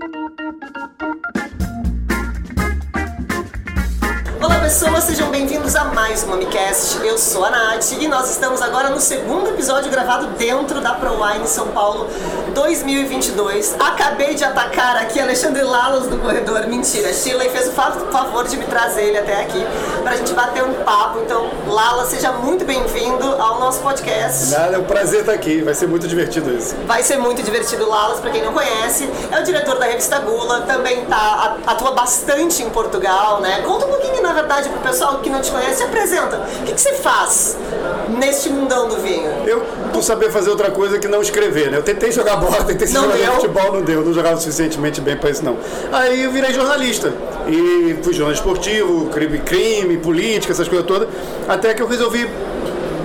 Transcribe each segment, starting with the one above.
Thank you. Pessoas, sejam bem-vindos a mais um Mamicast. Eu sou a Nath e nós estamos agora no segundo episódio gravado dentro da ProWine São Paulo 2022. Acabei de atacar aqui Alexandre Lalas do corredor. Mentira, Shirley fez o favor de me trazer ele até aqui pra gente bater um papo. Então, Lala, seja muito bem-vindo ao nosso podcast. Nada, é um prazer estar aqui, vai ser muito divertido isso. Vai ser muito divertido, Lalas, pra quem não conhece. É o diretor da revista Gula, também tá, atua bastante em Portugal, né? Conta um pouquinho, na verdade, pro pessoal que não te conhece, se apresenta. O que, que você faz neste mundão do vinho? Eu não sabia fazer outra coisa que não escrever, né? Eu tentei jogar bola, tentei Não jogar deu? futebol, não deu, não jogava suficientemente bem para isso não. Aí eu virei jornalista e fui jornalista esportivo, crime, crime, política, essas coisas todas, até que eu resolvi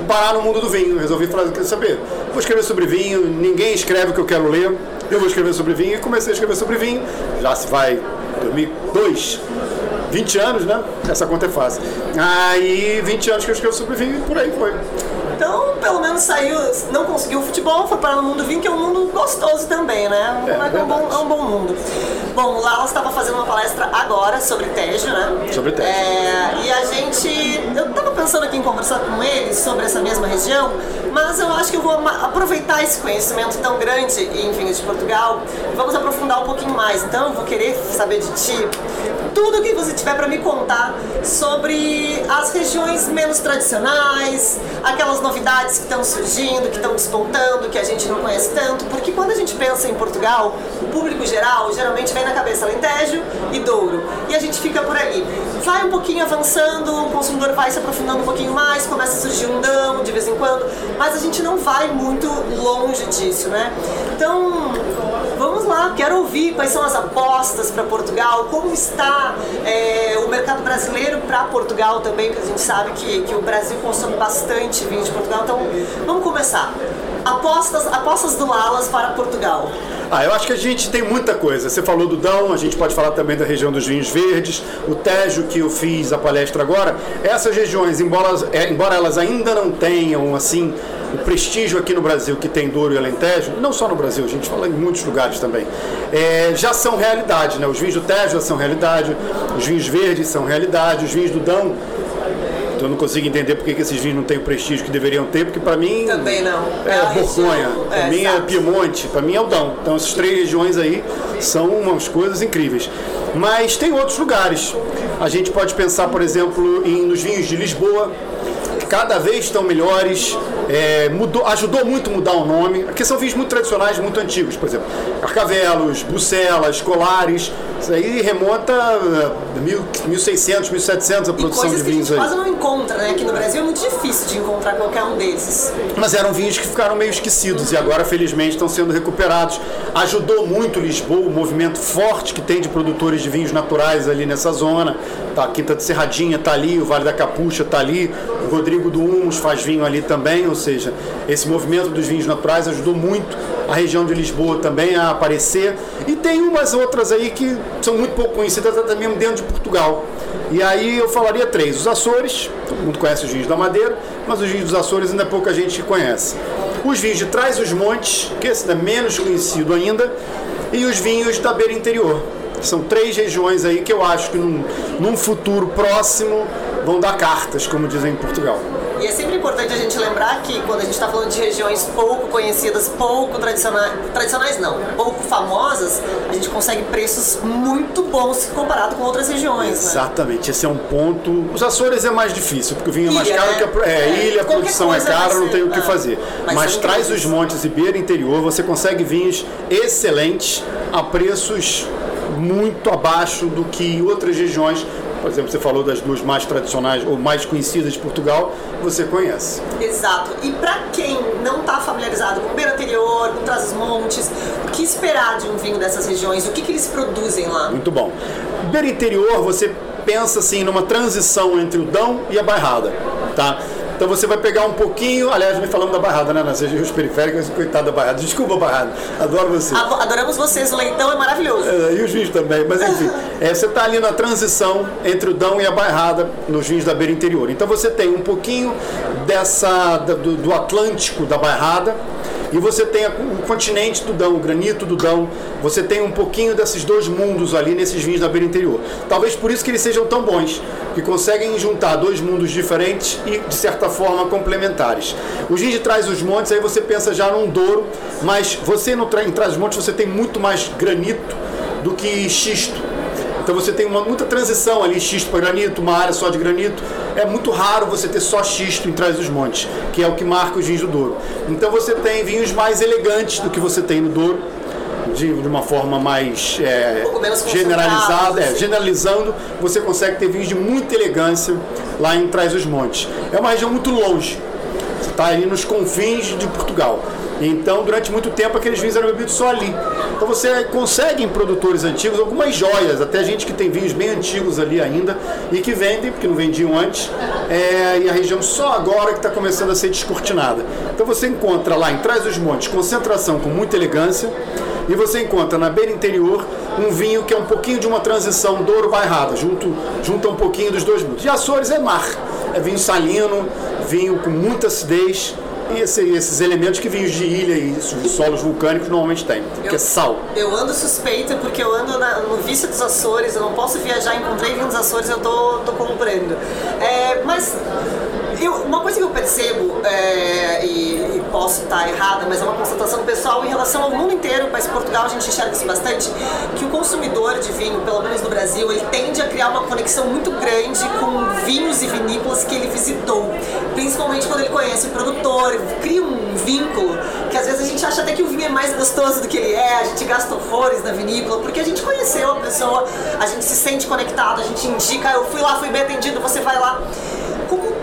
parar no mundo do vinho. Resolvi falar, quer saber? Vou escrever sobre vinho, ninguém escreve o que eu quero ler, eu vou escrever sobre vinho e comecei a escrever sobre vinho. Já se vai 2002. 20 anos, né? Essa conta é fácil. Aí, 20 anos que eu escrevo sobre vinho e por aí foi. Então, pelo menos saiu, não conseguiu o futebol, foi para o mundo do vinho, que é um mundo gostoso também, né? É, é, um, bom, é um bom mundo. Bom, o Lala estava fazendo uma palestra agora sobre Tejo, né? Sobre Tejo. É, e a gente. Eu estava pensando aqui em conversar com ele sobre essa mesma região, mas eu acho que eu vou aproveitar esse conhecimento tão grande em vinhos de Portugal e vamos aprofundar um pouquinho mais. Então, eu vou querer saber de ti tudo que você tiver para me contar sobre as regiões menos tradicionais, aquelas novidades que estão surgindo, que estão despontando, que a gente não conhece tanto, porque quando a gente pensa em Portugal, o público geral geralmente vem na cabeça Alentejo e Douro, e a gente fica por ali. Vai um pouquinho avançando, o consumidor vai se aprofundando um pouquinho mais, começa a surgir um dão de vez em quando, mas a gente não vai muito longe disso, né? Então, Vamos lá, quero ouvir quais são as apostas para Portugal, como está é, o mercado brasileiro para Portugal também, porque a gente sabe que, que o Brasil consome bastante vinho de Portugal. Então, vamos começar. Apostas, apostas do Alas para Portugal. Ah, eu acho que a gente tem muita coisa. Você falou do Dão, a gente pode falar também da região dos vinhos verdes, o Tejo que eu fiz a palestra agora. Essas regiões, embora, é, embora elas ainda não tenham assim o prestígio aqui no Brasil que tem Douro e Alentejo, não só no Brasil, a gente fala em muitos lugares também, é, já são realidade, né? Os vinhos do Tejo já são realidade, os vinhos verdes são realidade, os vinhos do Dão então eu não consigo entender porque que esses vinhos não têm o prestígio que deveriam ter, porque para mim Também não. é, É a Borgonha, região, para é, mim é. Piemonte, para mim é o Dão. Então essas três regiões aí são umas coisas incríveis. Mas tem outros lugares. A gente pode pensar, por exemplo, em, nos vinhos de Lisboa, que cada vez estão melhores. É, mudou, ajudou muito a mudar o nome, porque são vinhos muito tradicionais, muito antigos, por exemplo, Carcavelos, Bucelas, Colares, isso aí remonta a mil- 1600, 1700 a E produção coisas de que a vinhos gente aí. quase não encontra, né? Aqui no Brasil é muito difícil de encontrar qualquer um desses. Mas eram vinhos que ficaram meio esquecidos e agora, felizmente, estão sendo recuperados. Ajudou muito Lisboa, o movimento forte que tem de produtores de vinhos naturais ali nessa zona. Tá, a Quinta de Serradinha está ali, o Vale da Capucha está ali, Rodrigo do Humus faz vinho ali também, ou seja, esse movimento dos vinhos naturais ajudou muito a região de Lisboa também a aparecer. E tem umas outras aí que são muito pouco conhecidas até mesmo dentro de Portugal. E aí eu falaria três. Os Açores, todo mundo conhece os vinhos da Madeira, mas os vinhos dos Açores ainda pouca gente conhece. Os vinhos de Trás os Montes, que esse é menos conhecido ainda, e os vinhos da beira interior. São três regiões aí que eu acho que num, num futuro próximo vão dar cartas, como dizem em Portugal. E é sempre importante a gente lembrar que quando a gente está falando de regiões pouco conhecidas, pouco tradicionais, tradicionais não, pouco famosas, a gente consegue preços muito bons comparado com outras regiões, né? Exatamente, esse é um ponto. Os Açores é mais difícil, porque o vinho é mais caro né? que a, é, É, ilha, a produção é cara, não tem o que ah, fazer. mas Mas traz os montes e beira interior, você consegue vinhos excelentes a preços muito abaixo do que outras regiões. Por exemplo, você falou das duas mais tradicionais ou mais conhecidas de Portugal, você conhece. Exato. E para quem não está familiarizado com Beira Anterior, com Trás-os-Montes, o que esperar de um vinho dessas regiões? O que, que eles produzem lá? Muito bom. Beira interior, você pensa assim numa transição entre o Dão e a Bairrada, tá? Então você vai pegar um pouquinho, aliás, me falando da Bairrada, né? Nas regiões periféricas, coitado da Bairrada. Desculpa, Bairrada. Adoro você. Ado- Adoramos vocês, o leitão é maravilhoso. É, e os vinhos também, mas enfim, é, você está ali na transição entre o Dão e a Bairrada nos vinhos da beira interior. Então você tem um pouquinho dessa do, do Atlântico da Bairrada E você tem o continente do Dão, o granito do Dão, você tem um pouquinho desses dois mundos ali nesses vinhos da beira interior. Talvez por isso que eles sejam tão bons, que conseguem juntar dois mundos diferentes e, de certa forma, complementares. Os vinhos de Trás os Montes, aí você pensa já num Douro, mas você no, em Trás os Montes você tem muito mais granito do que xisto. Então você tem uma, muita transição ali, xisto para granito, uma área só de granito. É muito raro você ter só xisto em trás dos montes, que é o que marca os vinhos do Douro. Então você tem vinhos mais elegantes do que você tem no Douro, de, de uma forma mais é, um generalizada, é, generalizando, você consegue ter vinhos de muita elegância lá em Trás dos Montes. É uma região muito longe, está ali nos confins de Portugal. Então, durante muito tempo, aqueles vinhos eram bebidos só ali. Então, você consegue em produtores antigos algumas joias, até gente que tem vinhos bem antigos ali ainda e que vendem, porque não vendiam antes, é, e a região só agora que está começando a ser descortinada. Então, você encontra lá em Trás dos Montes concentração com muita elegância e você encontra na beira interior um vinho que é um pouquinho de uma transição Douro-Bairrada, junto, junta um pouquinho dos dois mundos. E Açores é mar, é vinho salino, vinho com muita acidez, e esse, esses elementos que vinhos de ilha e solos vulcânicos normalmente têm, que é sal. Eu ando suspeita porque eu ando na, no vício dos Açores, eu não posso viajar, encontrei vinho dos Açores, eu tô, tô comprando. É, mas eu, uma coisa que eu percebo, é, e, e, posso estar errada, mas é uma constatação pessoal em relação ao mundo inteiro, mas Portugal a gente enxerga isso bastante, que o consumidor de vinho, pelo menos no Brasil, ele tende a criar uma conexão muito grande com vinhos e vinícolas que ele visitou. Principalmente quando ele conhece o produtor, cria um vínculo, que às vezes a gente acha até que o vinho é mais gostoso do que ele é, a gente gasta horrores na vinícola, porque a gente conheceu a pessoa, a gente se sente conectado, a gente indica, eu fui lá, fui bem atendido, você vai lá.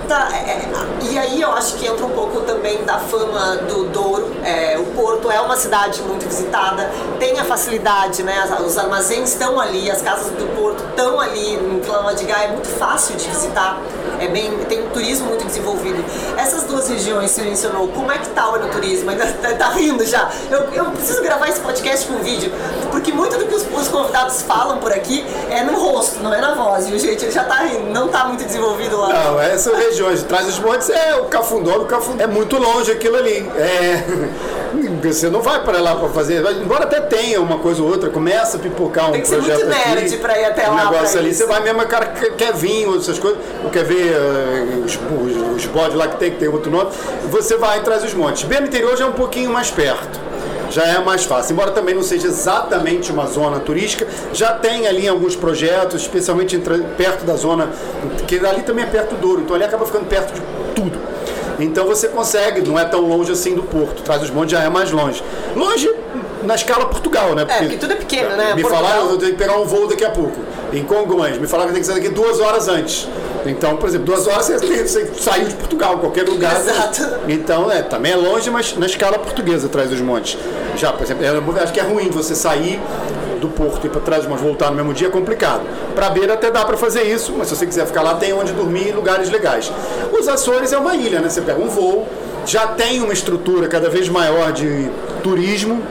Tá, é, é, e aí eu acho que entra um pouco também da fama do Douro. É, o Porto é uma cidade muito visitada, tem a facilidade, né? Os armazéns estão ali, as casas do Porto estão ali em Clamadigá, é muito fácil de visitar. É bem, tem um turismo muito desenvolvido. Essas duas regiões você mencionou, como é que tá o turismo? Ainda tá, tá rindo já. Eu, eu preciso gravar esse podcast com vídeo, porque muito do que os, os, convidados falam por aqui é no rosto, não é na voz, viu, gente? Ele já tá rindo, não tá muito desenvolvido lá. Não, essa região regiões de trás dos montes é o Cafundó do Cafundó. É muito longe aquilo ali. É... Você não vai para lá para fazer. Embora até tenha uma coisa ou outra, começa a pipocar um Tem que projeto. Ser muito nerd aqui, pra ir até um lá. negócio ali, isso. você vai mesmo, o cara quer vinho, essas coisas, ou quer ver uh, os, os, os bodes lá que tem, que tem outro nome, você vai atrás dos montes. Bem no interior já é um pouquinho mais perto já é mais fácil. Embora também não seja exatamente uma zona turística, já tem ali alguns projetos, especialmente perto da zona, que ali também é perto do Douro, então ali acaba ficando perto de tudo. Então você consegue, não é tão longe assim do porto. Traz os montes já é mais longe. Longe na escala Portugal, né? Porque, é, porque tudo é pequeno, né? Me Portugal... falaram, eu tenho que pegar um voo daqui a pouco, em Congonhas. Me falaram que tem que sair daqui duas horas antes. Então, por exemplo, duas horas você, você saiu de Portugal, qualquer lugar. Exato. Então, é, também é longe, mas na escala portuguesa atrás dos montes. Já, por exemplo, eu acho que é ruim você sair do porto e ir para trás, mas voltar no mesmo dia é complicado. Para beira até dá para fazer isso, mas se você quiser ficar lá, tem onde dormir em lugares legais. Os Açores é uma ilha, né? Você pega um voo, já tem uma estrutura cada vez maior de turismo,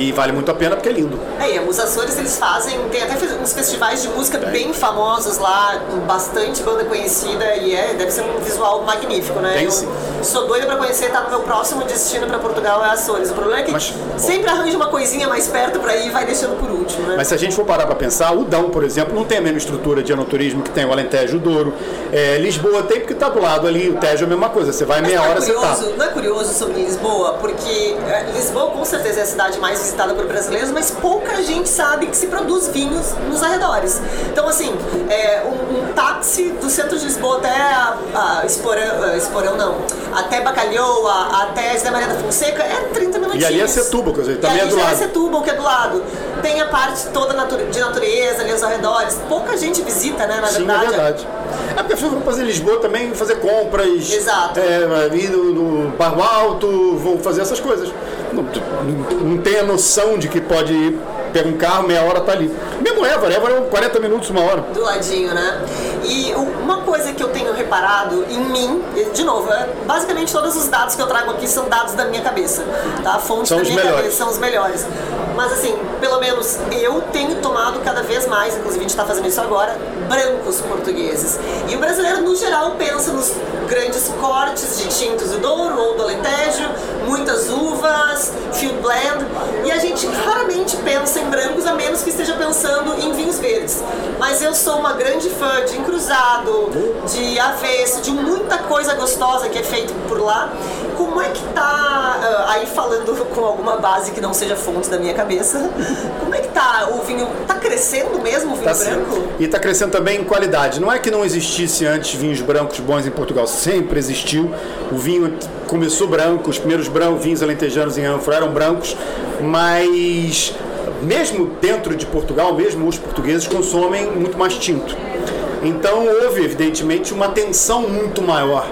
e vale muito a pena porque é lindo. É, os Açores eles fazem, tem até uns festivais de música tem. bem famosos lá, bastante banda conhecida e é, deve ser um visual magnífico, né? Tem Eu sim. Sou doida pra conhecer, tá no meu próximo destino pra Portugal é Açores. O problema é que Mas, sempre arranja uma coisinha mais perto pra ir e vai deixando por último, né? Mas se a gente for parar pra pensar, o Dão, por exemplo, não tem a mesma estrutura de anoturismo que tem o Alentejo o Douro. É, Lisboa tem porque tá do lado ali, o Tejo é a mesma coisa. Você vai Mas meia é hora, curioso, você tá. Não é curioso sobre Lisboa? Porque é, Lisboa com certeza é a cidade mais visitada por brasileiros, mas pouca gente sabe que se produz vinhos nos arredores. Então, assim, é, um, um táxi do centro de Lisboa até a, a Esporão, Esporão não, até Bacalhoa, até José Maria da Fonseca, é 30 minutinhos. E ali é Setúbal, quer dizer, E também é do já lado. é Setúbal, que é do lado. Tem a parte toda de natureza ali aos arredores. Pouca gente visita, né, na Sim, verdade. é verdade. É porque as pessoas vão fazer Lisboa também, fazer compras. Exato. É, ir no, no Barro Alto, vão fazer essas coisas. Não, tem a noção de que pode ir, pega um carro, meia hora tá ali. Mesmo Évora, Évora é 40 minutos, uma hora. do ladinho, né? E uma coisa que eu tenho reparado em mim, de novo, é, basicamente todos os dados que eu trago aqui são dados da minha cabeça, tá? Fontes São da minha melhores. cabeça são os melhores. Mas assim, pelo menos eu tenho tomado cada vez mais, inclusive a gente está fazendo isso agora, brancos portugueses. E o brasileiro, no geral, pensa nos grandes cortes de tintos do Douro ou do Alentejo, muitas uvas, field blend, e a gente raramente pensa em brancos a menos que esteja pensando em vinhos verdes. Mas eu sou uma grande fã de encruzado, de avesso, de muita coisa gostosa que é feito por lá. Como é que tá, uh, aí falando com alguma base que não seja fonte da minha cabeça, como é que tá o vinho? Tá crescendo mesmo o vinho Tá branco? sim. E está crescendo também em qualidade. Não é que não existisse antes vinhos brancos bons em Portugal, sempre existiu. O vinho começou branco, os primeiros brancos, vinhos alentejanos em ânfora eram brancos, mas mesmo dentro de Portugal, mesmo os portugueses consomem muito mais tinto. Então houve, evidentemente, uma atenção muito maior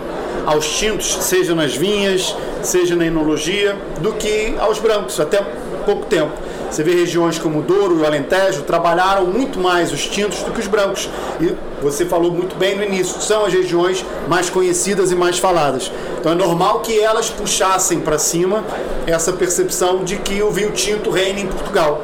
aos tintos, seja nas vinhas, seja na enologia, do que aos brancos, até pouco tempo. Você vê regiões como Douro e Alentejo trabalharam muito mais os tintos do que os brancos. E você falou muito bem no início, são as regiões mais conhecidas e mais faladas. Então é normal que elas puxassem para cima essa percepção de que o vinho tinto reina em Portugal.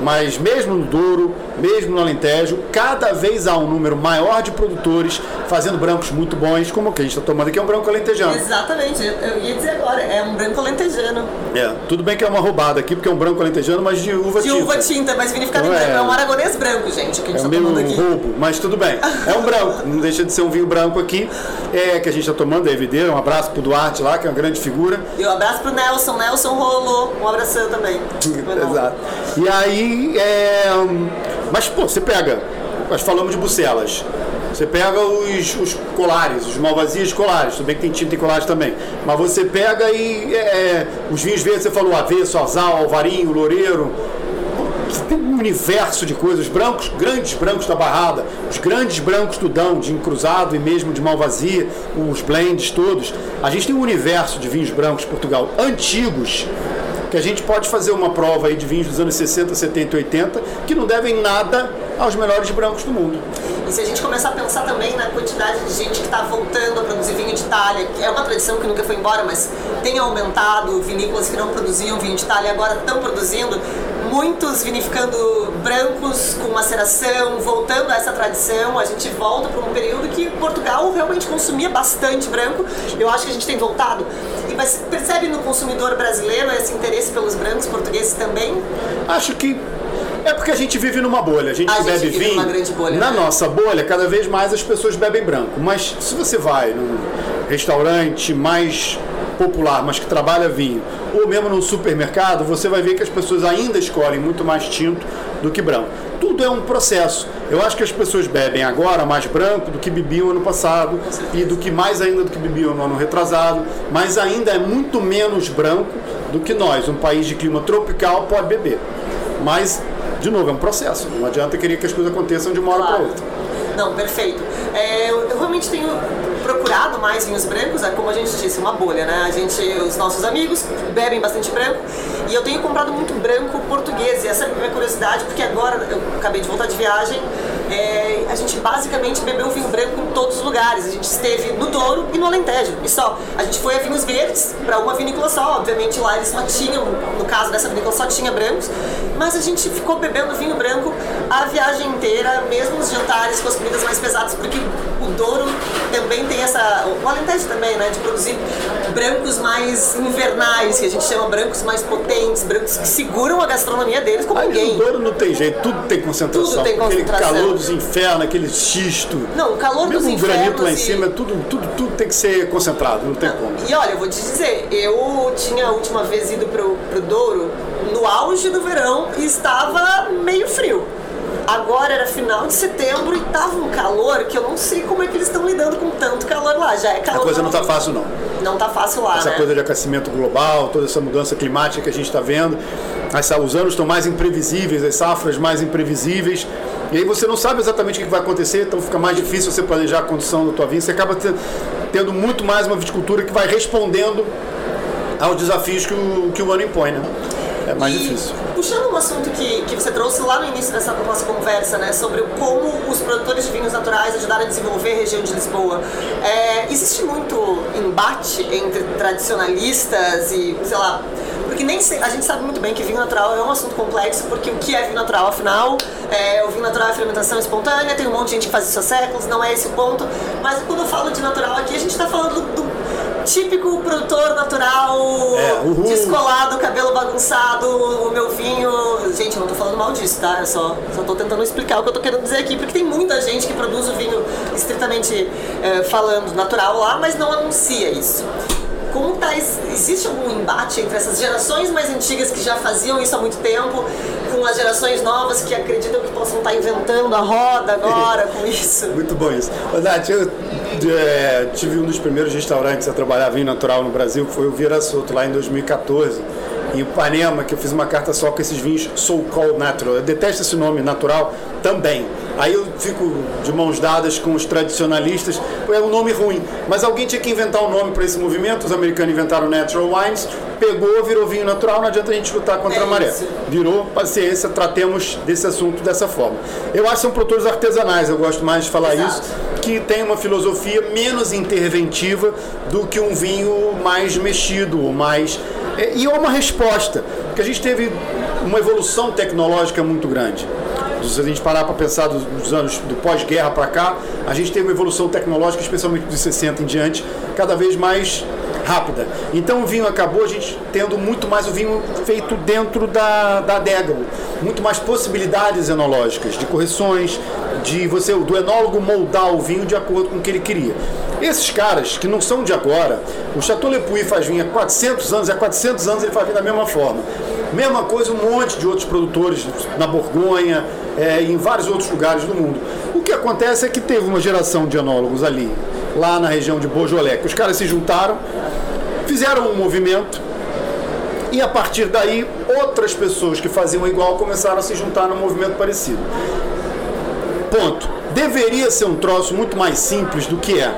Mas mesmo no Douro, mesmo no Alentejo, cada vez há um número maior de produtores fazendo brancos muito bons, como o que a gente está tomando aqui é um branco alentejano. Exatamente, eu- ia dizer agora, é um branco alentejano. É, tudo bem que é uma roubada aqui, porque é um branco alentejano, mas de uva De tinta. uva tinta, mas vinificado em Não é- branco. É um aragonês branco, gente, que a É gente um tá meio aqui. roubo, mas tudo bem. É um branco, não deixa de ser um vinho branco aqui, é, que a gente está tomando, é Evideira. Um abraço pro Duarte lá, que é uma grande figura. E um abraço pro Nelson, Nelson rolou. Um abração também. Exato. E aí, é, hum, mas pô, você pega, nós falamos de bucelas. Você pega os, os colares, os malvazias colares, tudo bem que tem tinta em colares também. Mas você pega e é, os vinhos verdes, você falou avesso, azal, alvarinho, loureiro. Tem um universo de coisas, brancos, grandes brancos da barrada, os grandes brancos do Dão, de encruzado e mesmo de malvazia, os blends todos. A gente tem um universo de vinhos brancos de Portugal antigos, que a gente pode fazer uma prova aí de vinhos dos anos 60, 70 e 80, que não devem nada aos melhores brancos do mundo. E se a gente começar a pensar também na quantidade de gente que está voltando a produzir vinho de Itália, que é uma tradição que nunca foi embora, mas tem aumentado, vinícolas que não produziam vinho de Itália agora estão produzindo, muitos vinificando brancos com maceração, voltando a essa tradição, a gente volta para um período que Portugal realmente consumia bastante branco, eu acho que a gente tem voltado. E mas percebe no consumidor brasileiro esse interesse pelos brancos portugueses também? Acho que é porque a gente vive numa bolha. A gente A gente bebe vive vinho. bolha, na né? nossa bolha, cada vez mais as pessoas bebem branco. Mas se você vai num restaurante mais popular, mas que trabalha vinho, ou mesmo num supermercado, você vai ver que as pessoas ainda escolhem muito mais tinto do que branco. Tudo é um processo. Eu acho que as pessoas bebem agora mais branco do que bebiam ano passado e do que mais ainda do que bebiam no ano retrasado, mas ainda é muito menos branco do que nós, um país de clima tropical, pode beber. Mas, de novo, é um processo. Não adianta querer que as coisas aconteçam de uma hora para Claro. outra. Não, perfeito. É, eu realmente tenho procurado mais vinhos brancos, é como a gente disse, uma bolha, né? A gente, os nossos amigos bebem bastante branco e eu tenho comprado muito branco português. E essa é a minha curiosidade, porque agora eu acabei de voltar de viagem, é, a gente basicamente bebeu vinho branco em todos os lugares. A gente esteve no Douro e no Alentejo, e só. A gente foi a vinhos verdes para uma vinícola só, obviamente lá eles só tinham, no caso dessa vinícola só tinha brancos, mas a gente ficou bebendo vinho branco a viagem inteira, mesmo os jantares com as comidas mais pesadas, porque o Douro também tem essa, o Alentejo também, né, de produzir brancos mais invernais, que a gente chama brancos mais potentes, brancos que seguram a gastronomia deles como Aí ninguém. o Douro não tem jeito, tudo tem concentração. Tudo tem Aquele concentração. calor dos infernos, aquele xisto. Não, o calor dos Mesmo o granito lá em infernos e- cima, tudo, tudo, tudo tem que ser concentrado, não tem como. E olha, eu vou te dizer, eu tinha a última vez ido pro, pro Douro no auge do verão e estava meio frio. Agora era final de setembro e tava um calor que eu não sei como é que eles estão lidando com tanto calor lá. Já é A calor. coisa não tá fácil, não. Não tá fácil lá, Essa né? coisa de aquecimento global, toda essa mudança climática que a gente está vendo. Essa- os anos estão mais imprevisíveis, as safras mais imprevisíveis. E aí você não sabe exatamente o que vai acontecer, então fica mais difícil você planejar a condição da tua vinha. Você acaba te- tendo muito mais uma viticultura que vai respondendo aos desafios que o, que o ano impõe, né? É mais E, difícil. Puxando um assunto que, que você trouxe lá no início dessa nossa conversa, né, sobre como os produtores de vinhos naturais ajudaram a desenvolver a região de Lisboa, é, existe muito embate entre tradicionalistas e, sei lá, Porque nem a gente sabe muito bem que vinho natural é um assunto complexo, porque o que é vinho natural, afinal, é, o vinho natural é fermentação espontânea, tem um monte de gente que faz isso há séculos, não é esse o ponto. Mas quando eu falo de natural aqui, a gente está falando do, do típico produtor natural, É, descolado, cabelo bagunçado, o meu vinho. Gente, eu não tô falando mal disso, tá? Eu só, só tô tentando explicar o que eu tô querendo dizer aqui, porque tem muita gente que produz o vinho estritamente eh, falando natural lá, mas não anuncia isso. Como tá, existe algum embate entre essas gerações mais antigas que já faziam isso há muito tempo, com as gerações novas que acreditam que possam estar inventando a roda agora com isso? Muito bom isso. Ô, Nath, eu é, tive um dos primeiros restaurantes a trabalhar vinho natural no Brasil, que foi o Vieira Soto, lá em 2014. Em Ipanema, que eu fiz uma carta só com esses vinhos So Called Natural. Eu detesto esse nome natural também. Aí eu fico de mãos dadas com os tradicionalistas, é um nome ruim. Mas alguém tinha que inventar um nome para esse movimento. Os americanos inventaram Natural Wines, pegou, virou vinho natural, não adianta a gente lutar contra É a maré. isso. Virou paciência, tratemos desse assunto dessa forma. Eu acho que são produtores artesanais, eu gosto mais de falar Exato. isso, que tem uma filosofia menos interventiva do que um vinho mais mexido, mais. é, E é uma resposta, porque a gente teve uma evolução tecnológica muito grande. Se a gente parar para pensar dos, anos do pós-guerra para cá, a gente teve uma evolução tecnológica, especialmente dos 60 em diante, cada vez mais rápida. Então o vinho acabou a gente tendo muito mais o vinho feito dentro da, da adega, muito mais possibilidades enológicas, de correções, de você do enólogo moldar o vinho de acordo com o que ele queria. Esses caras que não são de agora, o Chateau Le Puy faz vinho há 400 anos, há 400 anos ele faz vinho da mesma forma. Mesma coisa um monte de outros produtores na Borgonha, é, em vários outros lugares do mundo. O que acontece é que teve uma geração de enólogos ali, lá na região de Beaujolais, que os caras se juntaram, fizeram um movimento e a partir daí outras pessoas que faziam igual começaram a se juntar num movimento parecido. Ponto. Deveria ser um troço muito mais simples do que é.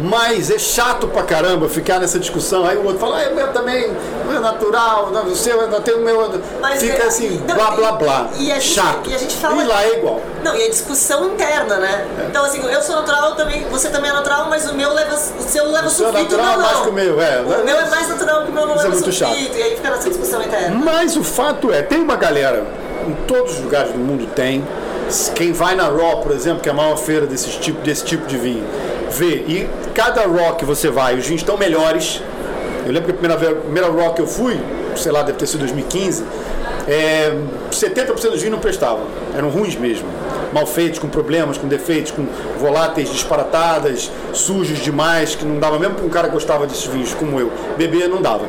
Mas é chato pra caramba ficar nessa discussão. Aí o outro fala, ah, o meu também não é natural, não, o seu ainda tem o meu. Mas Fica é- assim, não, blá blá blá. e gente- chato. e a gente fala- E lá é igual. Não, e a discussão interna, né? Então, assim, eu sou natural, também, você também é natural, mas o meu leva. O seu leva O seu é sulfito, não, mais que o meu, é. O meu é mais natural que o meu não Isso é leva muito sulfito. chato. E aí fica nessa discussão interna. Mas o fato é, tem uma galera, em todos os lugares do mundo tem, quem vai na Raw, por exemplo, que é a maior feira desse tipo, desse tipo de vinho, vê, e cada que você vai, os vinhos estão melhores. Eu lembro que a primeira, a primeira Raw que eu fui, sei lá, deve ter sido 2015, é, 70% dos vinhos não prestavam, eram ruins mesmo. Mal feitos, com problemas, com defeitos, com voláteis disparatadas, sujos demais, que não dava, mesmo para um cara que gostava desses vinhos como eu, beber não dava.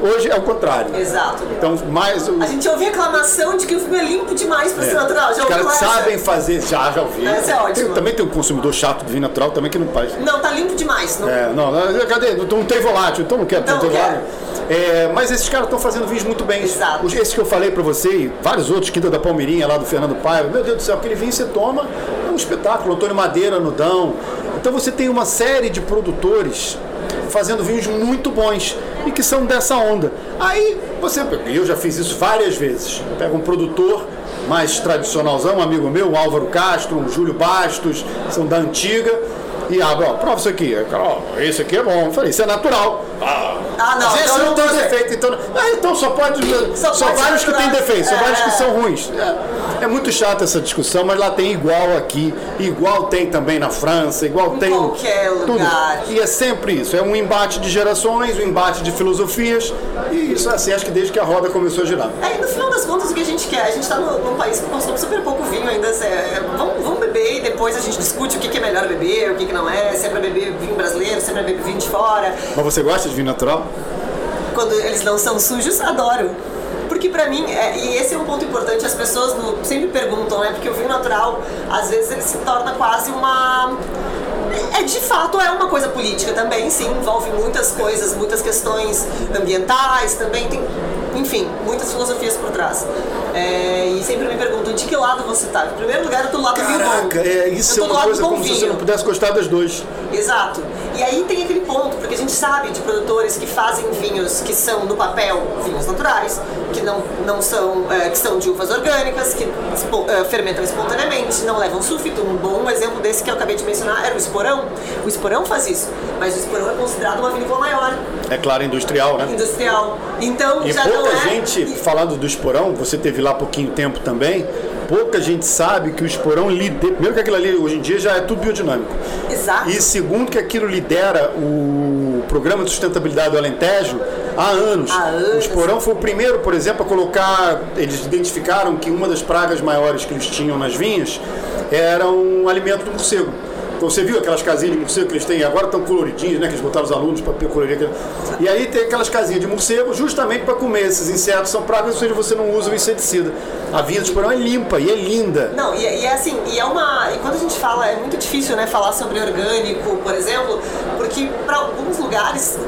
Hoje é o contrário. Exato. Então, mais o. A gente ouve reclamação de que o filme é limpo demais pra ser natural. Já Os caras ouviu sabem fazer, já, já ouvi. Essa é ótima. Também tem um consumidor chato do vinho natural também que não faz. Não, tá limpo demais. Não... É, não, cadê? Não, não tem volátil, então não quer, Não não volátil. É, mas esses caras estão fazendo vinhos muito bem. Exato. Esses que eu falei pra você, e vários outros, Quinta da Palmeirinha, lá do Fernando Paiva, meu Deus do céu, aquele vinho você toma, é um espetáculo. Antônio Madeira, Nudão. Então você tem uma série de produtores fazendo vinhos muito bons e que são dessa onda. Aí você, eu já fiz isso várias vezes. Pega um produtor mais tradicionalzão, um amigo meu, Álvaro Castro, o Júlio Bastos, são da antiga. E abre, ó, prova isso aqui. Cara, ó, esse aqui é bom. Eu falei, isso é natural. Ah, Ah, não, Mas esse então não não tem defeito. Então, ah, então só pode. Só Só, pode vários que têm defeito, só É. vários que são ruins. É, é muito chato essa discussão, mas lá tem igual aqui, igual tem também na França, igual Em tem. qualquer tudo. lugar. E é sempre isso. É um embate de gerações, um embate de filosofias. E isso é assim, acho que desde que a roda começou a girar. É, e no final das contas, o que a gente quer? A gente tá no- num país que consome super pouco vinho ainda. é, é, vamos, vamos beber e depois a gente discute o que, que é melhor beber, o que, que não é, se é pra beber vinho brasileiro, se é pra beber vinho de fora. Mas você gosta de vinho natural? Quando eles não são sujos, adoro. Porque pra mim, é, e esse é um ponto importante, as pessoas no- sempre perguntam, né? Porque o vinho natural, às vezes, ele se torna quase uma. É, de fato, é uma coisa política também, sim, envolve muitas coisas, muitas questões ambientais também, tem, enfim, muitas filosofias por trás. É, e sempre me perguntam de que lado você tá. Em primeiro lugar, eu tô do lado do vinho bom. Caraca, é, isso eu é tô do uma coisa como se você vinho. não pudesse gostar das duas. Exato. E aí tem aquele ponto, porque a gente sabe de produtores que fazem vinhos que são no papel vinhos naturais, que não, não são, é, que são de uvas orgânicas, que é, fermentam espontaneamente, não levam sulfito. Um bom exemplo desse que eu acabei de mencionar era o esporão. O esporão faz isso, mas o esporão é considerado uma vinícola maior. É claro, industrial, né? Industrial. Então e já pouca não é... gente, falando do esporão, você teve lá pouquinho tempo também, pouca gente sabe que o esporão lidera. Primeiro que aquilo ali hoje em dia já é tudo biodinâmico. Exato. E segundo que aquilo lidera o programa de sustentabilidade do Alentejo há anos. Há anos. O esporão foi o primeiro, por exemplo, a colocar. Eles identificaram que uma das pragas maiores que eles tinham nas vinhas era um alimento do morcego. Então você viu aquelas casinhas de morcego que eles têm agora estão coloridinhas, né? Que eles botaram os alunos para colorir. E aí tem aquelas casinhas de morcego justamente para comer esses insetos, são pragas, ou seja, você não usa o inseticida. A vinha do esporão é limpa e é linda. Não, e, e, é assim, e é uma. E quando a gente fala, é muito difícil, né, falar sobre orgânico, por exemplo, porque para alguns lugares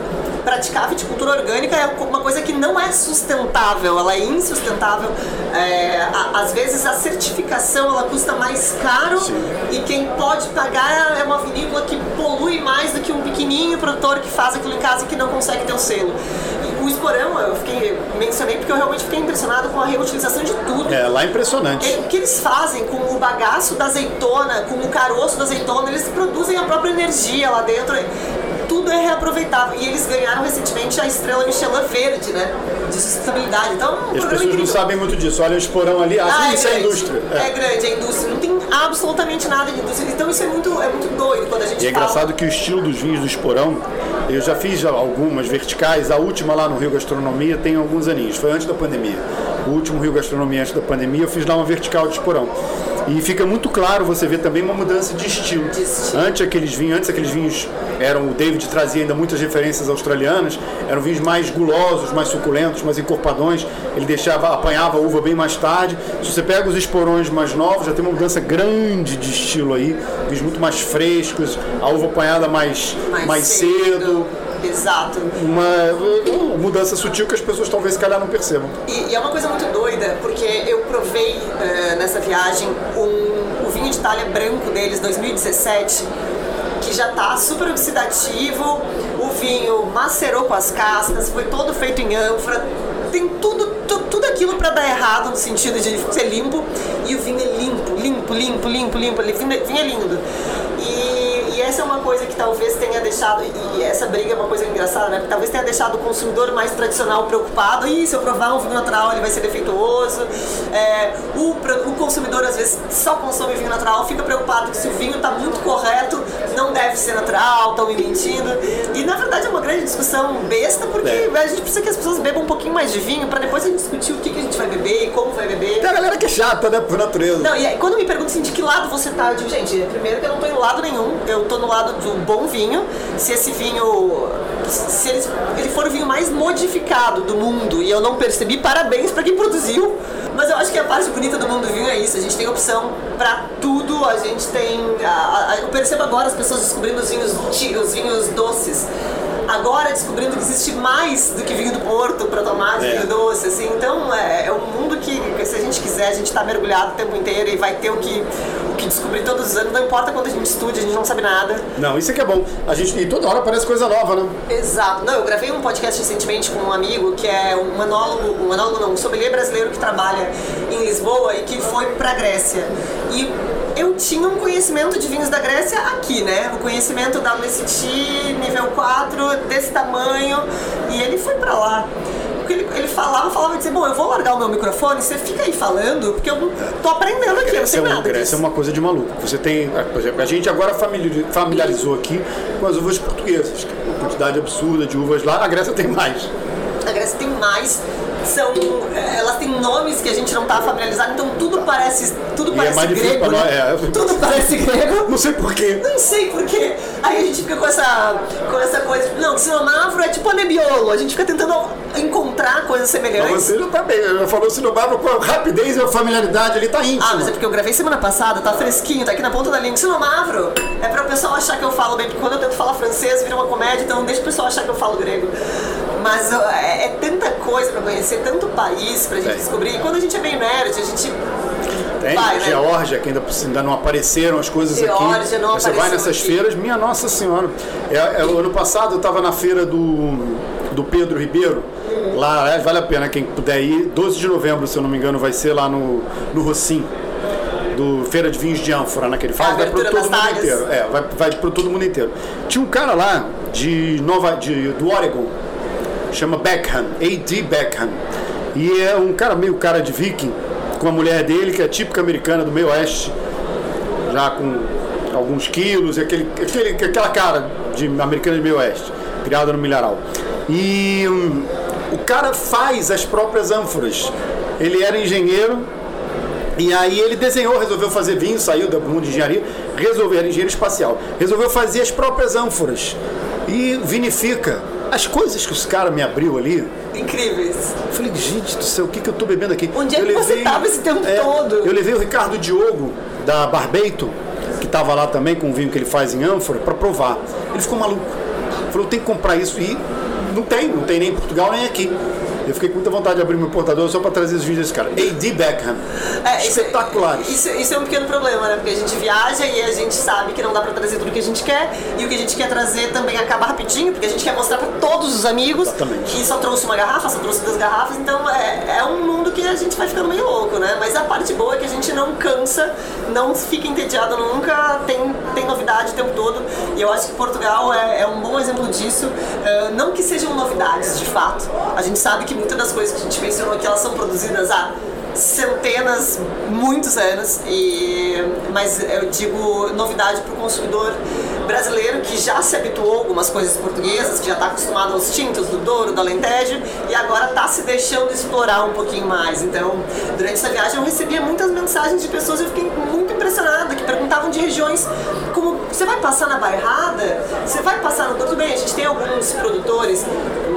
praticar viticultura orgânica é uma coisa que não é sustentável, ela é insustentável. É, a, às vezes a certificação ela custa mais caro Sim. e quem pode pagar é uma vinícola que polui mais do que um pequenininho produtor que faz aquilo em casa e que não consegue ter o selo. E o esporão, eu fiquei, mencionei porque eu realmente fiquei impressionado com a reutilização de tudo. É, lá é impressionante. É, o que eles fazem com o bagaço da azeitona, com o caroço da azeitona, eles produzem a própria energia lá dentro tudo é reaproveitável. E eles ganharam recentemente a estrela Michelin Verde, né? De sustentabilidade. Então, um As pessoas incrível. não sabem muito disso. Olha o esporão ali, ah, ah é isso é, indústria. É. é. grande, é indústria. Não tem absolutamente nada de indústria. Então isso é muito, é muito doido quando a gente E é fala. engraçado que o estilo dos vinhos do esporão, eu já fiz algumas verticais, a última lá no Rio Gastronomia tem alguns aninhos, foi antes da pandemia. O último Rio Gastronomia antes da pandemia, eu fiz lá uma vertical de esporão. E fica muito claro você vê também uma mudança de estilo. De estilo. Antes aqueles vinhos, antes aqueles vinhos eram o David trazia ainda muitas referências australianas, eram vinhos mais gulosos, mais suculentos, mais encorpadões. Ele deixava apanhava a uva bem mais tarde. Se você pega os esporões mais novos, já tem uma mudança grande de estilo aí, vinhos muito mais frescos, a uva apanhada mais mais, mais cedo. cedo Exato. Uma mudança sutil que as pessoas talvez se calhar não percebam. E, e é uma coisa muito doida, porque eu provei uh, nessa viagem um, o vinho de Itália branco deles, 2017, que já está super oxidativo, o vinho macerou com as cascas, foi todo feito em ânfora, tem tudo, tudo, tudo aquilo para dar errado no sentido de ser limpo, e o vinho é limpo, limpo, limpo, limpo, limpo, o vinho é lindo. Essa é uma coisa que talvez tenha deixado, e essa briga é uma coisa engraçada, né? Porque talvez tenha deixado o consumidor mais tradicional preocupado. E se eu provar um vinho natural, ele vai ser defeituoso. É, o, o consumidor, às vezes, só consome vinho natural, fica preocupado que se o vinho está muito correto, não deve ser natural, estão me mentindo. E na verdade é uma grande discussão besta, porque é. a gente precisa que as pessoas bebam um pouquinho mais de vinho para depois a gente discutir o que, que a gente vai beber e como vai beber. Tem a galera que é chata, né? Por natureza. Não, e aí, quando me perguntam assim, de que lado você tá, eu digo, gente, primeiro que eu não tô em lado nenhum, eu tô no lado do bom vinho. Se esse vinho. Se ele, ele for o vinho mais modificado do mundo e eu não percebi, parabéns para quem produziu. Mas eu acho que a parte bonita do mundo do vinho é isso. A gente tem opção para tudo. A gente tem. A, a, eu percebo agora as pessoas descobrindo os vinhos, os vinhos doces agora descobrindo que existe mais do que vinho do Porto para tomar é. vinho doce, assim. Então é, é, um mundo que, se a gente quiser, a gente está mergulhado o tempo inteiro e vai ter o que, que descobrir todos os anos. Não importa quando a gente estude, a gente não sabe nada. Não, isso é que é bom. A gente, e toda hora aparece coisa nova, né? Exato. Não, eu gravei um podcast recentemente com um amigo que é um manólogo, um manólogo não, um sommelier brasileiro que trabalha em Lisboa e que foi para Grécia. E eu tinha um conhecimento de vinhos da Grécia aqui, né? O conhecimento da MST nível 4, desse tamanho, e ele foi para lá. Ele, ele falava, falava e dizia, bom, eu vou largar o meu microfone, você fica aí falando, porque eu tô aprendendo aqui, eu não sei é nada. Grécia é uma coisa de maluco. Você tem, por exemplo, a gente agora familiarizou aqui com as uvas portuguesas, que é uma quantidade absurda de uvas lá, a Grécia tem mais. A Grécia tem mais, são elas têm nomes que a gente não está familiarizado, então tudo parece tudo e é parece é grego, né? É. Tudo parece grego. Não sei porquê. Não sei porquê. Aí a gente fica com essa com essa coisa, não, Sinomavro é tipo a Nebbiolo, a gente fica tentando encontrar coisas semelhantes. Mas você já tá bem, já falou Sinomavro com a rapidez e a familiaridade, ele tá íntimo. Ah, mas é porque eu gravei semana passada, tá fresquinho, tá aqui na ponta da língua. Sinomavro é para o pessoal achar que eu falo bem, porque quando eu tento falar francês vira uma comédia, então deixa o pessoal achar que eu falo grego. Mas é, é tanta coisa para conhecer, tanto país pra gente é. descobrir. E quando a gente é bem nerd, a gente Tem, vai, né? Geórgia, que ainda, ainda não apareceram as coisas Geórgia aqui. Você vai nessas aqui. feiras, minha nossa senhora. É, é, ano passado eu estava na feira do, do Pedro Ribeiro. Lá, vale a pena quem puder ir. 12 de novembro, se eu não me engano, vai ser lá no, no Rocim. Do Feira de Vinhos de Ânfora, né? Que ele faz, vai para todo mundo inteiro. É, vai, vai para todo mundo inteiro. Tinha um cara lá de Nova, de, do Oregon, chama Beckham, A.D. Beckham. E é um cara meio cara de viking, com a mulher dele, que é típica americana do meio oeste, já com alguns quilos, e aquele, aquele, aquela cara de americana de meio oeste, criada no milharal. E hum, o cara faz as próprias ânforas. Ele era engenheiro, e aí ele desenhou, resolveu fazer vinho, saiu do mundo de engenharia, resolveu, era engenheiro espacial, resolveu fazer as próprias ânforas e vinifica. As coisas que os caras me abriu ali, Incríveis. eu falei, gente do céu, o que, que eu tô bebendo aqui? Onde é Eu que você tava esse tempo todo? Eu levei o Ricardo Diogo, da Barbeito, que tava lá também com o vinho que ele faz em ânfora, para provar. Ele ficou maluco. Falou, tem que comprar isso. E não tem, não tem nem em Portugal nem aqui. Eu fiquei com muita vontade de abrir meu importador só para trazer os vídeos desse cara. A.D. Beckham. É, isso- Espetaculares. Isso, isso é um pequeno problema, né? Porque a gente viaja e a gente sabe que não dá pra trazer tudo que a gente quer. E o que a gente quer trazer também acaba rapidinho, porque a gente quer mostrar pra todos os amigos. Exatamente. E só trouxe uma garrafa, só trouxe duas garrafas. Então é, é um mundo que a gente vai ficando meio louco, né? Mas a parte boa é que a gente não cansa, não fica entediado nunca, tem, tem novidade o tempo todo. E eu acho que Portugal é, é um bom exemplo disso. Eh, não que sejam novidades, de fato. A gente sabe que muitas das coisas que a gente mencionou aqui, elas são produzidas há centenas, muitos anos, e, mas eu digo novidade para o consumidor brasileiro que já se habituou a algumas coisas portuguesas, que já está acostumado aos tintos do Douro, do Alentejo, e agora está se deixando explorar um pouquinho mais. Então, durante essa viagem eu recebia muitas mensagens de pessoas eu fiquei muito impressionada, que perguntavam de regiões como você vai passar na Bairrada? Você vai passar no Tudo bem, a gente tem alguns produtores,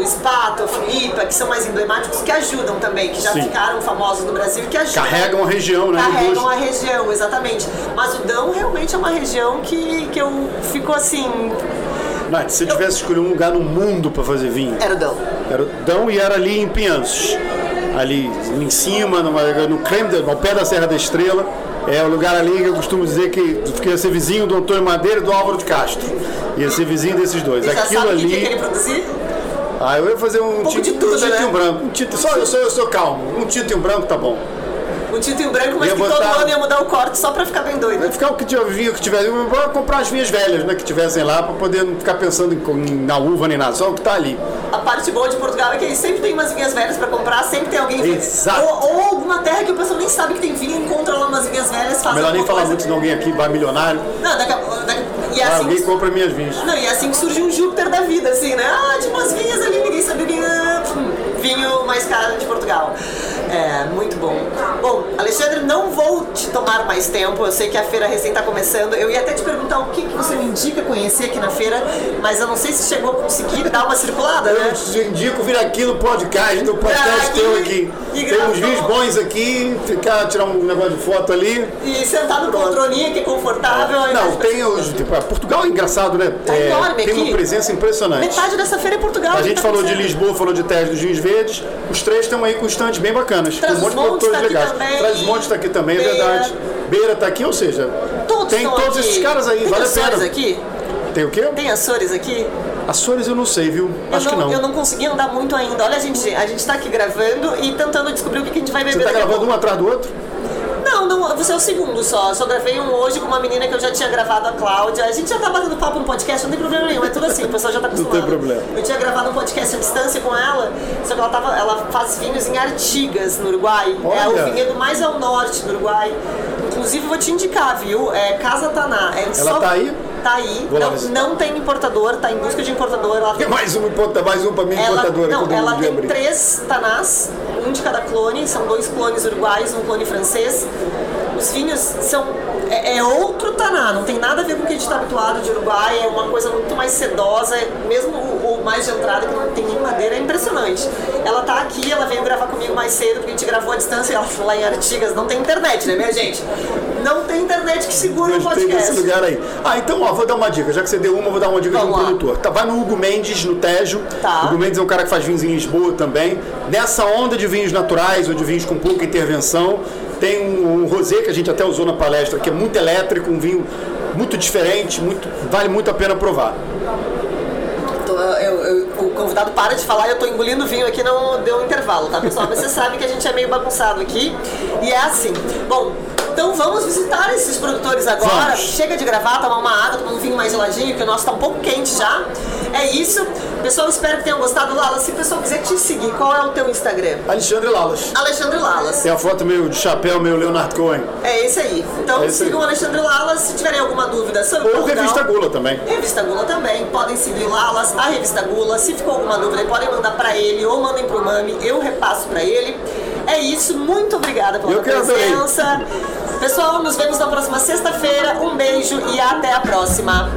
Luiz Pato, Filipa, que são mais emblemáticos, que ajudam também, que já Sim. ficaram famosos no Brasil e que ajudam. Carregam a região, né? Carregam a região, exatamente. Mas o Dão realmente é uma região que, que eu fico assim. Nath, se você tivesse escolhido um lugar no mundo para fazer vinho, Era o Dão. Era o Dão e era ali em Pinhanços. Ali em cima, numa- no creme, ao pé da Serra da Estrela. É o lugar ali que eu costumo dizer que que ia ser vizinho do Antônio Madeira e do Álvaro de Castro. Ia ser vizinho desses dois. Aquilo o que, que ali. ele produzir? Ah, eu ia fazer um, pouco tinto, de tudo, um tinto né? e um branco. Um tinto, só eu sou, eu sou calmo. Um tinto e um branco tá bom. Um tinto em branco, mas Ia que botar- todo ano ia mudar o corte só pra ficar bem doido. Vai ficar o que tiver vinho que tivesse. Eu vou comprar as vinhas velhas, né? Que tivessem lá, para poder não ficar pensando em, na uva nem nada, só o que tá ali. A parte boa de Portugal é que eles sempre tem umas vinhas velhas pra comprar, sempre tem alguém. Exato. Ou, ou alguma terra que o pessoal nem sabe que tem vinho, encontra lá umas vinhas velhas, faz Melhor nem falar muito, senão alguém aqui vai milionário. Não, daqui a, daqui, e Ah, assim alguém compra minhas vinhas. Não, e assim que surge um Júpiter da vida, assim, né? Ah, tinha umas vinhas ali, ninguém sabia vinho. Vinho mais caro de Portugal. É, muito bom. Bom, Alexandre, não vou te tomar mais tempo. Eu sei que a feira recém está começando. Eu ia até te perguntar o que, que você me indica conhecer aqui na feira, mas eu não sei se chegou a conseguir dar uma circulada, né? Eu te indico vir aqui no podcast, no podcast teu aqui. E Tem uns vídeos bons aqui, ficar, tirar um negócio de foto ali. E sentado no poltroninha, que é confortável. Não, tem os. Tipo, Portugal é engraçado, né? Tá enorme tem aqui. uma presença impressionante. Metade dessa feira é Portugal. A gente tá falou de. Lisboa, falou de Terra dos Vinhos Verdes. Os três estão aí com estantes bem bacanas. Com um monte de produtores tá legais. também. Trás-os-Montes está aqui também, é Beira. verdade. Beira está aqui, ou seja, Todos tem todos aqui. esses caras aí, Tem vale a Açores pena. aqui? Tem o quê? Tem Açores aqui? Açores eu não sei, viu? Acho eu que não. Eu não consegui andar muito ainda. Olha, a gente, a gente tá aqui gravando e tentando descobrir o que que a gente vai beber Você a gravando um atrás do outro? Não, não, você é o segundo só. Eu só gravei um hoje com uma menina que eu já tinha gravado, a Cláudia. A gente já tá batendo papo no podcast, não tem problema nenhum, é tudo assim, o pessoal já tá acostumado. tem problema. Eu tinha gravado um podcast à distância com ela, só que ela, tava, ela faz vinhos em Artigas, no Uruguai. É Olha. o vinhedo mais ao norte do Uruguai. Inclusive, vou te indicar, viu? É Casa Taná. É Ela tá aí? Tá aí. Não, não tem importador, tá em busca de importador. Ela Tem mais um, mais um para mim, ela, importadora. não, ela tem abrir. três tanás, um de cada clone, são dois clones uruguais, um clone francês. Os vinhos são. É, é outro taná, não tem nada a ver com o que a gente está habituado de Uruguai, é uma coisa muito mais sedosa, mesmo o, o mais de entrada, que não tem nem madeira, é impressionante. Ela tá aqui, ela veio gravar comigo mais cedo, porque a gente gravou à distância, ela foi lá em Artigas, não tem internet, né, minha gente? Não tem internet que segura o Gostei desse podcast. lugar aí. Ah, então, ó, vou dar uma dica. Já que você deu uma, vou dar uma dica Vamos de um lá. produtor. Tá, vai no Hugo Mendes, no Tejo. Tá. O Hugo Mendes é um cara que faz vinhos em Lisboa também. Nessa onda de vinhos naturais ou de vinhos com pouca intervenção. Tem um, um rosé que a gente até usou na palestra, que é muito elétrico, um vinho muito diferente, muito, vale muito a pena provar. Eu- eu- o convidado para de falar e eu tô engolindo vinho aqui, não deu um intervalo, tá, pessoal? Mas você sabe que a gente é meio bagunçado aqui. E é assim. Bom, então vamos visitar esses produtores agora. Vamos. Chega de gravar, tomar uma água, tomar um vinho mais geladinho, que o nosso tá um pouco quente já. É isso. Pessoal, espero que tenham gostado. Lala, se o pessoal quiser te seguir, qual é o teu Instagram? Alexandre Lalas. Alexandre Lalas. Tem a foto meio de chapéu, meio Leonard Cohen. É esse aí. Então É esse aí. sigam o Alexandre Lalas. Se tiverem alguma dúvida sobre Ou Portugal, Revista Gula também. Revista Gula também, podem seguir o Lalas, a Revista Gula. Se ficou alguma dúvida, podem mandar pra ele ou mandem pro Mami, eu repasso pra ele. É isso, muito obrigada pela Eu tua que adorei. Pessoal, nos vemos na próxima sexta-feira. Um beijo e até a próxima.